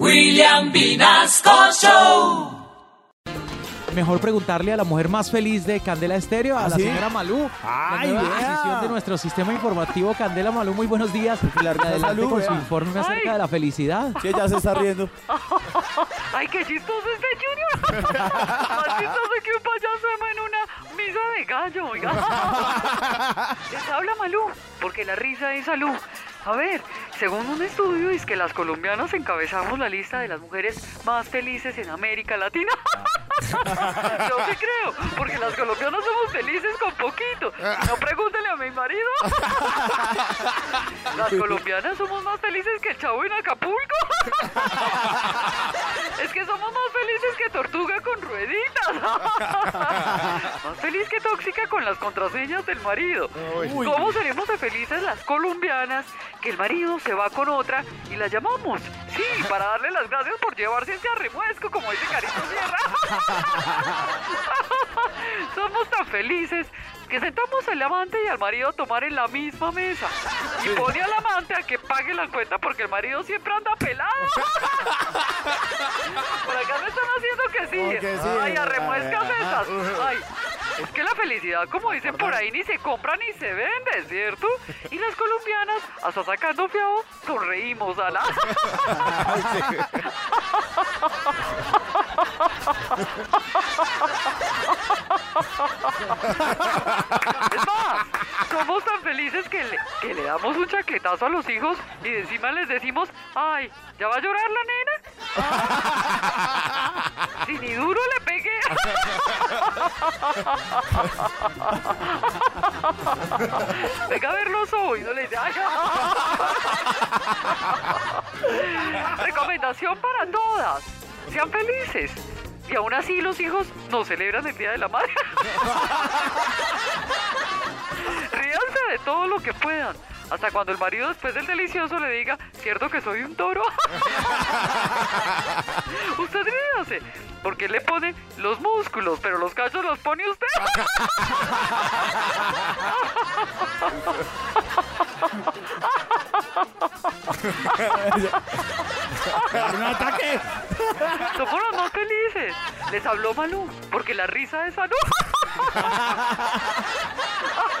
William Vinasco Show. Mejor preguntarle a la mujer más feliz de Candela Estéreo, a la ¿Ah, sí? señora Malú. Ay, la nueva vea. adquisición de nuestro sistema informativo Candela Malú. Muy buenos días. Adelante salud, con su informe acerca de la felicidad. Sí, ella se está riendo. ¡Ay, qué chistoso este Junior! Más chistoso que un payaso en una misa de gallo, oiga. Les habla Malú, porque la risa es salud. A ver, según un estudio, es que las colombianas encabezamos la lista de las mujeres más felices en América Latina. Yo sí creo, porque las colombianas somos felices con poquito. No pregúntele a mi marido. Las colombianas somos más felices que el chavo en Acapulco. Que somos más felices que tortuga con rueditas. Más feliz que tóxica con las contraseñas del marido. ¿Cómo seremos de felices las colombianas que el marido se va con otra y la llamamos? Sí, para darle las gracias por llevarse ese arremuesco, como dice Carito Sierra. Somos tan felices que sentamos al amante y al marido a tomar en la misma mesa. Y pone a que pague la cuenta porque el marido siempre anda pelado. Por acá me están haciendo que sí. Ay, arremuescas Ay, esas. Ay, es que la felicidad, como dicen por ahí, ni se compra ni se vende, ¿cierto? Y las colombianas, hasta sacando fiado, sonreímos a la... Es somos tan felices que le, que le damos un chaquetazo a los hijos y de encima les decimos, ay, ¿ya va a llorar la nena? Si ni duro le pegué. Venga a verlos hoy, no le dice, ay, Recomendación para todas, sean felices. Y aún así los hijos no celebran el Día de la Madre. Todo lo que puedan. Hasta cuando el marido después del delicioso le diga, ¿cierto que soy un toro? usted ríase, porque él le pone los músculos, pero los cachos los pone usted. ¡Un ataque! Somos los más felices. Les habló Malú, porque la risa es salud.